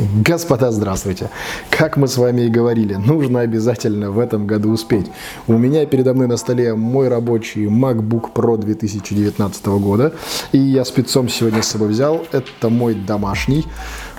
Господа, здравствуйте! Как мы с вами и говорили, нужно обязательно в этом году успеть. У меня передо мной на столе мой рабочий MacBook Pro 2019 года. И я спецом сегодня с собой взял. Это мой домашний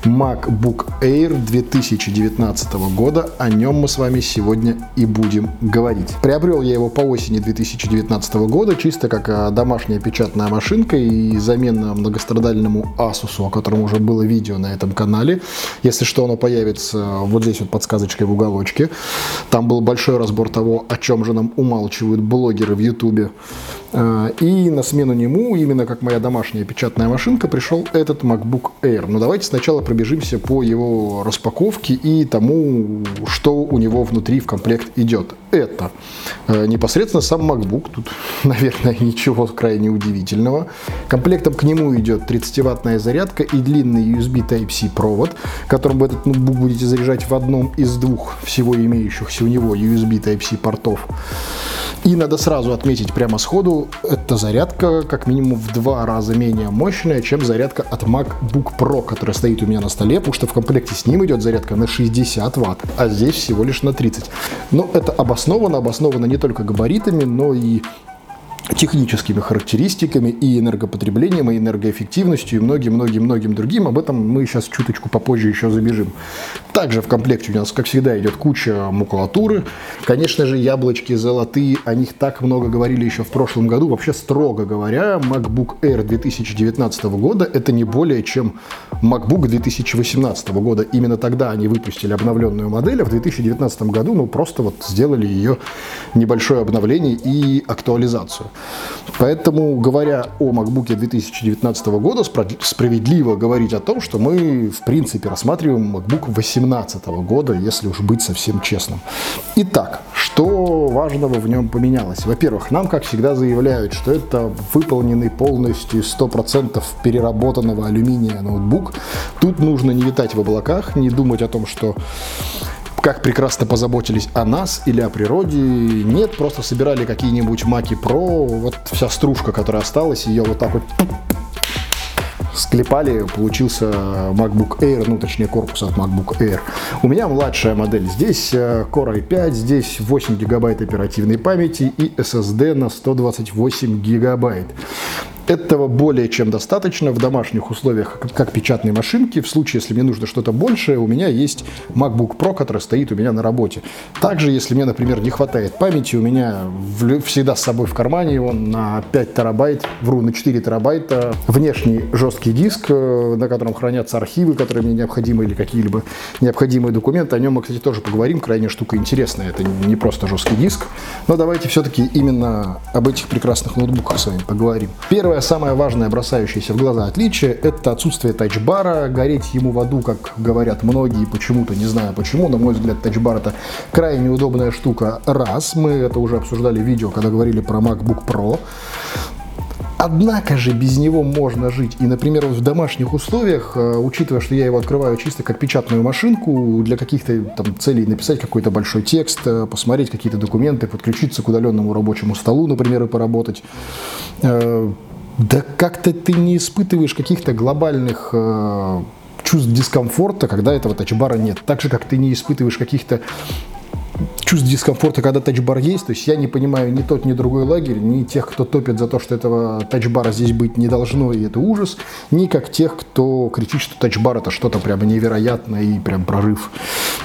MacBook Air 2019 года. О нем мы с вами сегодня и будем говорить. Приобрел я его по осени 2019 года, чисто как а, домашняя печатная машинка и замена многострадальному Asus, о котором уже было видео на этом канале. Если что, оно появится вот здесь вот подсказочкой в уголочке. Там был большой разбор того, о чем же нам умалчивают блогеры в YouTube. А, и на смену нему, именно как моя домашняя печатная машинка, пришел этот MacBook Air. Но давайте сначала пробежимся по его распаковке и тому, что у него внутри в комплект идет. Это э, непосредственно сам MacBook, тут, наверное, ничего крайне удивительного. Комплектом к нему идет 30-ваттная зарядка и длинный USB Type-C провод, которым вы этот ноутбук будете заряжать в одном из двух всего имеющихся у него USB Type-C портов. И надо сразу отметить прямо сходу, эта зарядка как минимум в два раза менее мощная, чем зарядка от MacBook Pro, которая стоит у меня на столе, потому что в комплекте с ним идет зарядка на 60 ватт, а здесь всего лишь на 30. Но это обосновано, обосновано не только габаритами, но и техническими характеристиками и энергопотреблением, и энергоэффективностью, и многим-многим-многим другим. Об этом мы сейчас чуточку попозже еще забежим. Также в комплекте у нас, как всегда, идет куча макулатуры. Конечно же, яблочки золотые, о них так много говорили еще в прошлом году. Вообще, строго говоря, MacBook Air 2019 года это не более чем MacBook 2018 года. Именно тогда они выпустили обновленную модель, а в 2019 году, ну, просто вот сделали ее небольшое обновление и актуализацию. Поэтому, говоря о MacBook 2019 года, справедливо говорить о том, что мы, в принципе, рассматриваем MacBook 2018 года, если уж быть совсем честным. Итак, что важного в нем поменялось? Во-первых, нам, как всегда, заявляют, что это выполненный полностью 100% переработанного алюминия ноутбук. Тут нужно не витать в облаках, не думать о том, что как прекрасно позаботились о нас или о природе. Нет, просто собирали какие-нибудь маки про, вот вся стружка, которая осталась, ее вот так вот склепали, получился MacBook Air, ну точнее корпус от MacBook Air. У меня младшая модель. Здесь э, Core i5, здесь 8 гигабайт оперативной памяти и SSD на 128 гигабайт. Этого более чем достаточно в домашних условиях, как печатной машинки. В случае, если мне нужно что-то большее, у меня есть MacBook Pro, который стоит у меня на работе. Также, если мне, например, не хватает памяти, у меня всегда с собой в кармане он на 5 терабайт, вру, на 4 терабайта, внешний жесткий диск, э, на котором хранятся архивы, которые мне необходимы, или какие-либо необходимые документы. О нем мы, кстати, тоже поговорим. Крайне штука интересная. Это не просто жесткий диск. Но давайте все-таки именно об этих прекрасных ноутбуках с вами поговорим. Первое самое важное, бросающееся в глаза отличие, это отсутствие тачбара. Гореть ему в аду, как говорят многие, почему-то, не знаю почему, на мой взгляд, тачбар это крайне удобная штука. Раз, мы это уже обсуждали в видео, когда говорили про MacBook Pro. Однако же без него можно жить. И, например, в домашних условиях, э, учитывая, что я его открываю чисто как печатную машинку, для каких-то там целей написать какой-то большой текст, э, посмотреть какие-то документы, подключиться к удаленному рабочему столу, например, и поработать, э, да как-то ты не испытываешь каких-то глобальных э, чувств дискомфорта, когда этого тачбара нет. Так же, как ты не испытываешь каких-то чувств дискомфорта, когда тачбар есть. То есть я не понимаю ни тот, ни другой лагерь, ни тех, кто топит за то, что этого тачбара здесь быть не должно, и это ужас, ни как тех, кто кричит, что тачбар это что-то прямо невероятное и прям прорыв.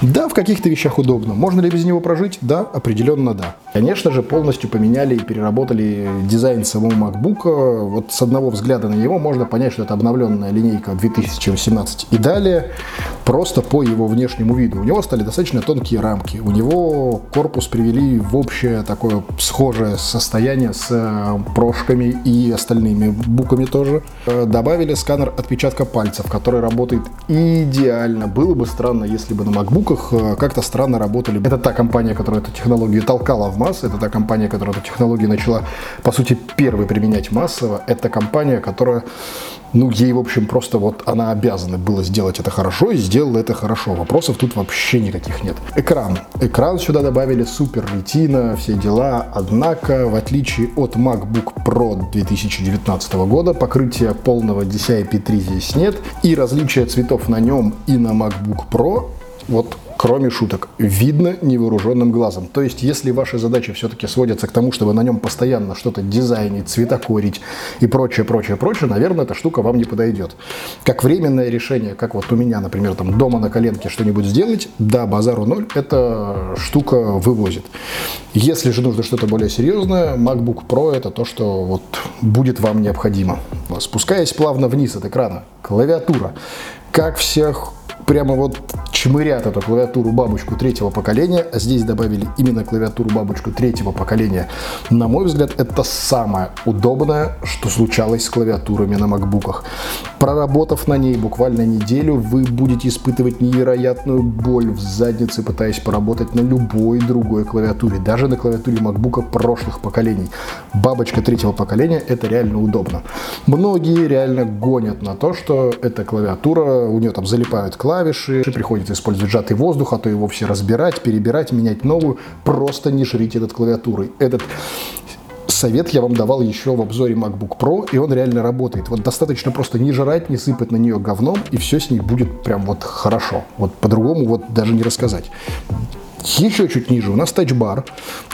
Да, в каких-то вещах удобно. Можно ли без него прожить? Да, определенно да. Конечно же, полностью поменяли и переработали дизайн самого MacBook. Вот с одного взгляда на него можно понять, что это обновленная линейка 2018 и далее, просто по его внешнему виду. У него стали достаточно тонкие рамки. У него корпус привели в общее такое схожее состояние с э, прошками и остальными буками тоже. Э, добавили сканер отпечатка пальцев, который работает идеально. Было бы странно, если бы на ноутбуках э, как-то странно работали. Это та компания, которая эту технологию толкала в массы, это та компания, которая эту технологию начала, по сути, первой применять массово. Это компания, которая ну, ей, в общем, просто вот она обязана была сделать это хорошо и сделала это хорошо. Вопросов тут вообще никаких нет. Экран. Экран сюда добавили супер ретина, все дела. Однако, в отличие от MacBook Pro 2019 года, покрытия полного DCI-P3 здесь нет. И различия цветов на нем и на MacBook Pro вот кроме шуток, видно невооруженным глазом. То есть, если ваши задачи все-таки сводятся к тому, чтобы на нем постоянно что-то дизайнить, цветокорить и прочее, прочее, прочее, наверное, эта штука вам не подойдет. Как временное решение, как вот у меня, например, там дома на коленке что-нибудь сделать, да, базару ноль, эта штука вывозит. Если же нужно что-то более серьезное, MacBook Pro это то, что вот будет вам необходимо. Спускаясь плавно вниз от экрана, клавиатура. Как всех прямо вот чмырят эту клавиатуру бабочку третьего поколения, здесь добавили именно клавиатуру бабочку третьего поколения. На мой взгляд, это самое удобное, что случалось с клавиатурами на макбуках. Проработав на ней буквально неделю, вы будете испытывать невероятную боль в заднице, пытаясь поработать на любой другой клавиатуре, даже на клавиатуре макбука прошлых поколений. Бабочка третьего поколения – это реально удобно. Многие реально гонят на то, что эта клавиатура, у нее там залипают клавиши, приходится использовать сжатый воздух, а то его все разбирать, перебирать, менять новую. Просто не жрите этот клавиатурой. Этот совет я вам давал еще в обзоре MacBook Pro, и он реально работает. Вот достаточно просто не жрать, не сыпать на нее говном, и все с ней будет прям вот хорошо. Вот по-другому вот даже не рассказать. Еще чуть ниже у нас тачбар.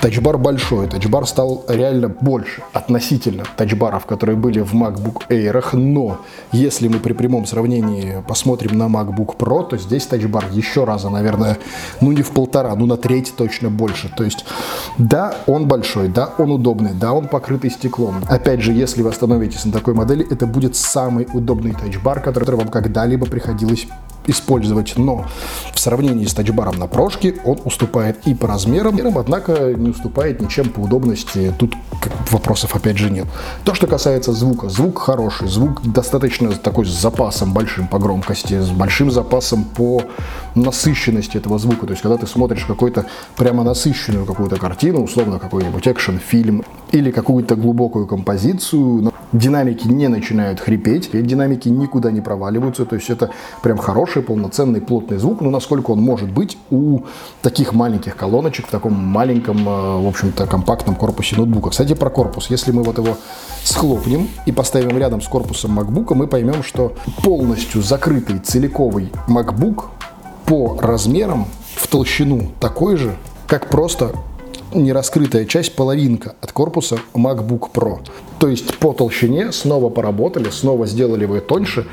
Тачбар большой. Тачбар стал реально больше относительно тачбаров, которые были в MacBook Air. Но если мы при прямом сравнении посмотрим на MacBook Pro, то здесь тачбар еще раза, наверное, ну не в полтора, ну на треть точно больше. То есть, да, он большой, да, он удобный, да, он покрытый стеклом. Опять же, если вы остановитесь на такой модели, это будет самый удобный тачбар, который вам когда-либо приходилось использовать, но в сравнении с тачбаром на прошке он уступает и по размерам, однако не уступает ничем по удобности. Тут вопросов опять же нет. То, что касается звука. Звук хороший, звук достаточно такой с запасом большим по громкости, с большим запасом по насыщенности этого звука. То есть, когда ты смотришь какой-то прямо насыщенную какую-то картину, условно какой-нибудь экшен-фильм или какую-то глубокую композицию, динамики не начинают хрипеть, динамики никуда не проваливаются, то есть это прям хороший, полноценный, плотный звук, но насколько он может быть у таких маленьких колоночек в таком маленьком, э, в общем-то, компактном корпусе ноутбука. Кстати, про корпус. Если мы вот его схлопнем и поставим рядом с корпусом MacBook, мы поймем, что полностью закрытый целиковый MacBook по размерам в толщину такой же, как просто нераскрытая часть, половинка от корпуса MacBook Pro. То есть по толщине снова поработали, снова сделали его тоньше,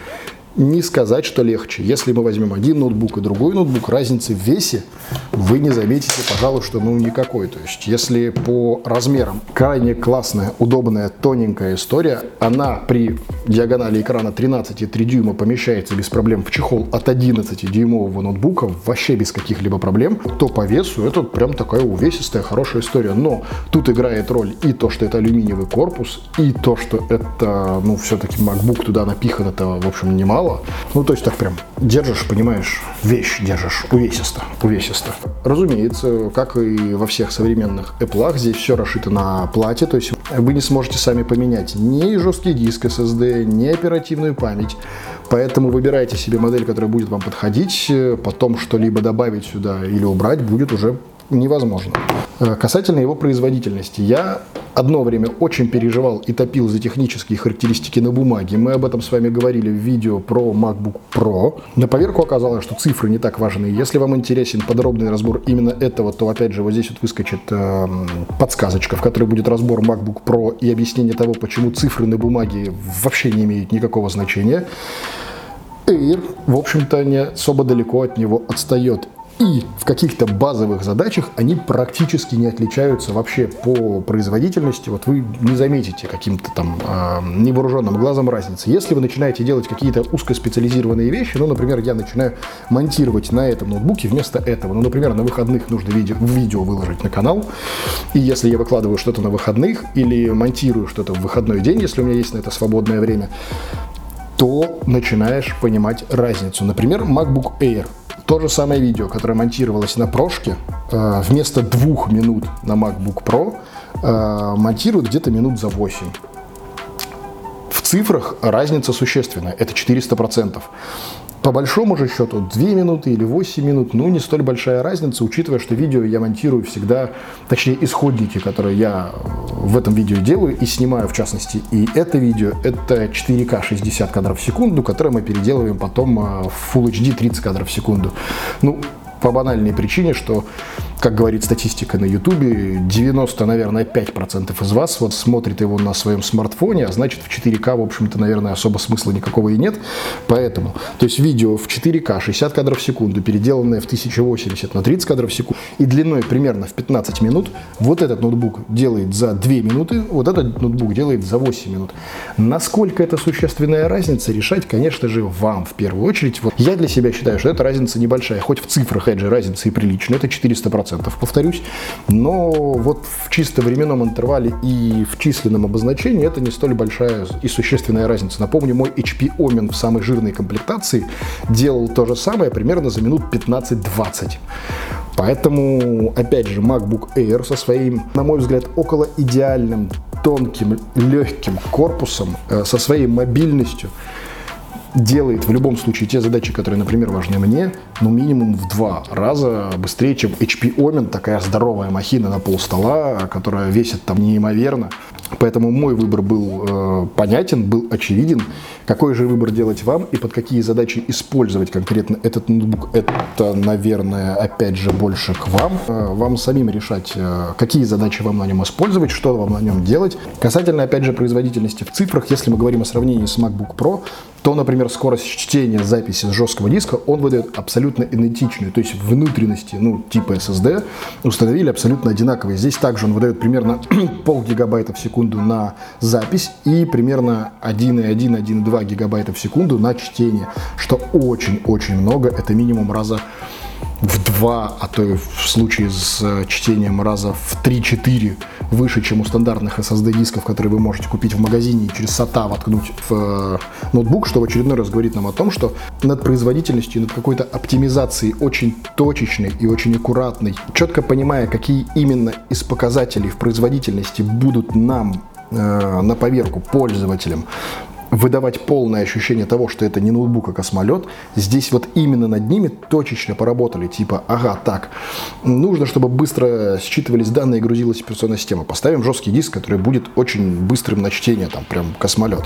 не сказать, что легче. Если мы возьмем один ноутбук и другой ноутбук, разницы в весе вы не заметите, пожалуй, что ну никакой. То есть, если по размерам крайне классная, удобная, тоненькая история, она при диагонали экрана 13,3 дюйма помещается без проблем в чехол от 11-дюймового ноутбука, вообще без каких-либо проблем, то по весу это прям такая увесистая, хорошая история. Но тут играет роль и то, что это алюминиевый корпус, и то, что это, ну, все-таки MacBook туда напихан, это, в общем, немало Ну, то есть так прям держишь, понимаешь, вещь держишь увесисто, увесисто. Разумеется, как и во всех современных Apple, здесь все расшито на плате, то есть вы не сможете сами поменять ни жесткий диск SSD, ни оперативную память. Поэтому выбирайте себе модель, которая будет вам подходить. Потом что-либо добавить сюда или убрать будет уже невозможно. Э, касательно его производительности, я одно время очень переживал и топил за технические характеристики на бумаге. Мы об этом с вами говорили в видео про MacBook Pro. На поверку оказалось, что цифры не так важны. Если вам интересен подробный разбор именно этого, то опять же вот здесь вот выскочит э, подсказочка, в которой будет разбор MacBook Pro и объяснение того, почему цифры на бумаге вообще не имеют никакого значения. Air, в общем-то, не особо далеко от него отстает. И в каких-то базовых задачах они практически не отличаются вообще по производительности. Вот вы не заметите каким-то там э, невооруженным глазом разницы. Если вы начинаете делать какие-то узкоспециализированные вещи, ну, например, я начинаю монтировать на этом ноутбуке вместо этого. Ну, например, на выходных нужно видео, видео выложить на канал. И если я выкладываю что-то на выходных или монтирую что-то в выходной день, если у меня есть на это свободное время, то начинаешь понимать разницу. Например, MacBook Air – то же самое видео, которое монтировалось на прошке, э, вместо двух минут на MacBook Pro э, монтируют где-то минут за 8 цифрах разница существенная, это 400%. По большому же счету 2 минуты или 8 минут, ну не столь большая разница, учитывая, что видео я монтирую всегда, точнее исходники, которые я в этом видео делаю и снимаю в частности. И это видео, это 4К 60 кадров в секунду, которое мы переделываем потом э, в Full HD 30 кадров в секунду. Ну, по банальной причине, что, как говорит статистика на YouTube, 90, наверное, 5% из вас вот смотрит его на своем смартфоне, а значит в 4К, в общем-то, наверное, особо смысла никакого и нет. Поэтому, то есть видео в 4К 60 кадров в секунду, переделанное в 1080 на 30 кадров в секунду и длиной примерно в 15 минут, вот этот ноутбук делает за 2 минуты, вот этот ноутбук делает за 8 минут. Насколько это существенная разница, решать, конечно же, вам в первую очередь. Вот я для себя считаю, что эта разница небольшая, хоть в цифрах опять же, разница и приличная, это 400%, повторюсь. Но вот в чисто временном интервале и в численном обозначении это не столь большая и существенная разница. Напомню, мой HP Omen в самой жирной комплектации делал то же самое примерно за минут 15-20. Поэтому, опять же, MacBook Air со своим, на мой взгляд, около идеальным, тонким, легким корпусом, э, со своей мобильностью, делает в любом случае те задачи, которые, например, важны мне, ну, минимум в два раза быстрее, чем HP Omen, такая здоровая махина на пол стола, которая весит там неимоверно. Поэтому мой выбор был э, понятен, был очевиден. Какой же выбор делать вам и под какие задачи использовать конкретно этот ноутбук, это, наверное, опять же больше к вам. Э, вам самим решать, э, какие задачи вам на нем использовать, что вам на нем делать. Касательно, опять же, производительности в цифрах, если мы говорим о сравнении с MacBook Pro, то, например, скорость чтения записи с жесткого диска он выдает абсолютно идентичную. То есть внутренности, ну, типа SSD, установили абсолютно одинаковые. Здесь также он выдает примерно пол гигабайта в секунду на запись и примерно 1,1-1,2 гигабайта в секунду на чтение, что очень-очень много. Это минимум раза в два, а то и в случае с э, чтением раза в 3-4 выше, чем у стандартных SSD-дисков, которые вы можете купить в магазине и через SATA воткнуть в э, ноутбук, что в очередной раз говорит нам о том, что над производительностью, над какой-то оптимизацией очень точечной и очень аккуратной, четко понимая, какие именно из показателей в производительности будут нам э, на поверку пользователям выдавать полное ощущение того, что это не ноутбук, а космолет, здесь вот именно над ними точечно поработали, типа, ага, так, нужно, чтобы быстро считывались данные и грузилась операционная система. Поставим жесткий диск, который будет очень быстрым на чтение, там, прям космолет.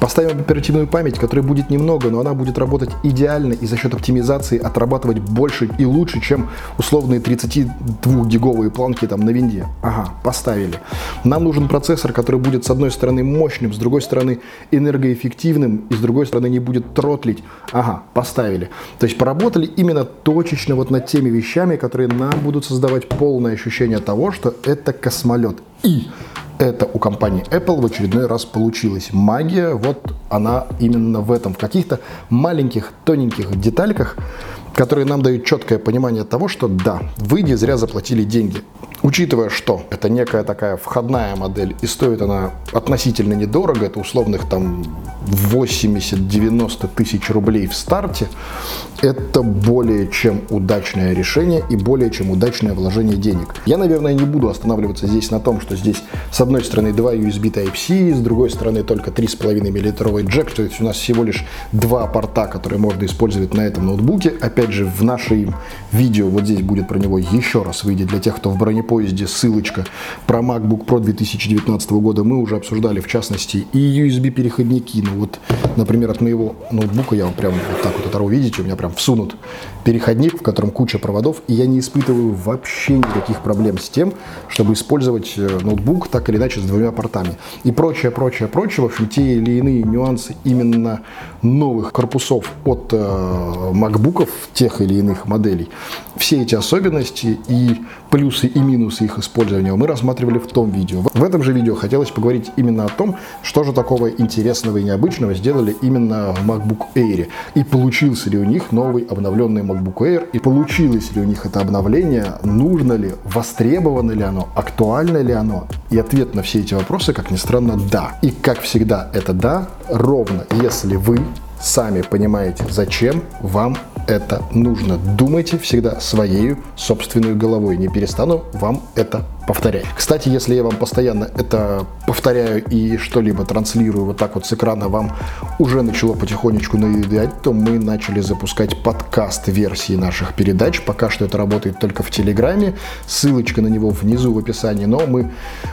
Поставим оперативную память, которая будет немного, но она будет работать идеально и за счет оптимизации отрабатывать больше и лучше, чем условные 32-гиговые планки там на винде. Ага, поставили. Нам нужен процессор, который будет с одной стороны мощным, с другой стороны энергетичным, энергоэффективным и с другой стороны не будет тротлить. Ага, поставили. То есть поработали именно точечно вот над теми вещами, которые нам будут создавать полное ощущение того, что это космолет. И это у компании Apple в очередной раз получилось. Магия, вот она именно в этом, в каких-то маленьких, тоненьких детальках, которые нам дают четкое понимание того, что да, вы не зря заплатили деньги. Учитывая, что это некая такая входная модель и стоит она относительно недорого, это условных там 80-90 тысяч рублей в старте, это более чем удачное решение и более чем удачное вложение денег. Я, наверное, не буду останавливаться здесь на том, что здесь с одной стороны два USB Type-C, с другой стороны только 3,5 мм джек, то есть у нас всего лишь два порта, которые можно использовать на этом ноутбуке. Опять же, в нашем видео вот здесь будет про него еще раз выйдет для тех, кто в бронепоезде поезде ссылочка про MacBook Pro 2019 года мы уже обсуждали, в частности, и USB-переходники. Ну вот, например, от моего ноутбука, я вам прям вот так вот оторву, видите, у меня прям всунут переходник, в котором куча проводов, и я не испытываю вообще никаких проблем с тем, чтобы использовать э, ноутбук так или иначе с двумя портами. И прочее, прочее, прочее. В общем, те или иные нюансы именно новых корпусов от э, MacBook'ов тех или иных моделей. Все эти особенности и плюсы и минусы их использования мы рассматривали в том видео. В этом же видео хотелось поговорить именно о том, что же такого интересного и необычного сделали именно в MacBook Air. И получился ли у них новый обновленный MacBook Air, и получилось ли у них это обновление, нужно ли, востребовано ли оно, актуально ли оно. И ответ на все эти вопросы, как ни странно, да. И как всегда, это да, ровно если вы сами понимаете, зачем вам это нужно. Думайте всегда своей собственной головой. Не перестану вам это повторять. Кстати, если я вам постоянно это повторяю и что-либо транслирую вот так вот с экрана, вам уже начало потихонечку надоедать, то мы начали запускать подкаст-версии наших передач. Пока что это работает только в Телеграме. Ссылочка на него внизу в описании. Но мы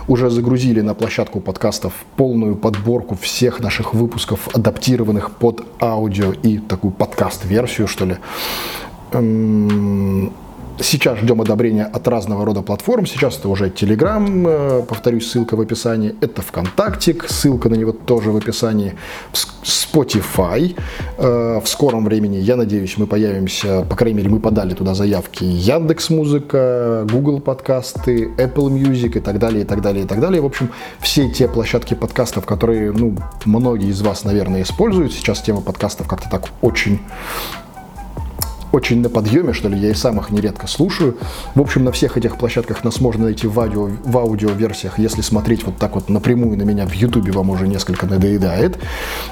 уже загрузили на площадку подкастов полную подборку всех наших выпусков, адаптированных под аудио и такую подкаст-версию, что ли эм, Сейчас ждем одобрения от разного рода платформ. Сейчас это уже Telegram, э, повторюсь, ссылка в описании. Это ВКонтакте, ссылка на него тоже в описании. Spotify. Э, в скором времени, я надеюсь, мы появимся, по крайней мере, мы подали туда заявки Яндекс Музыка, Google подкасты, Apple Music и так далее, и так далее, и так далее. В общем, все те площадки подкастов, которые, ну, многие из вас, наверное, используют. Сейчас тема подкастов как-то так очень очень на подъеме, что ли, я и сам их нередко слушаю. В общем, на всех этих площадках нас можно найти в, аудио, в аудиоверсиях, если смотреть вот так вот напрямую на меня в Ютубе вам уже несколько надоедает.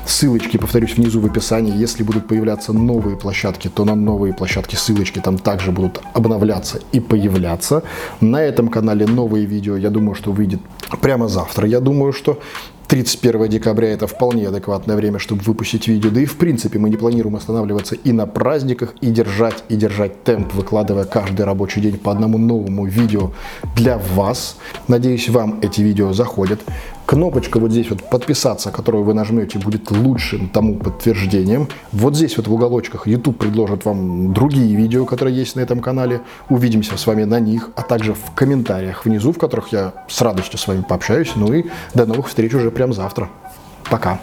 Ссылочки, повторюсь, внизу в описании. Если будут появляться новые площадки, то на новые площадки ссылочки там также будут обновляться и появляться. На этом канале новые видео, я думаю, что выйдет прямо завтра. Я думаю, что 31 декабря это вполне адекватное время, чтобы выпустить видео. Да и в принципе мы не планируем останавливаться и на праздниках, и держать, и держать темп, выкладывая каждый рабочий день по одному новому видео для вас. Надеюсь, вам эти видео заходят. Кнопочка вот здесь вот подписаться, которую вы нажмете, будет лучшим тому подтверждением. Вот здесь вот в уголочках YouTube предложит вам другие видео, которые есть на этом канале. Увидимся с вами на них, а также в комментариях внизу, в которых я с радостью с вами пообщаюсь. Ну и до новых встреч уже прям завтра. Пока.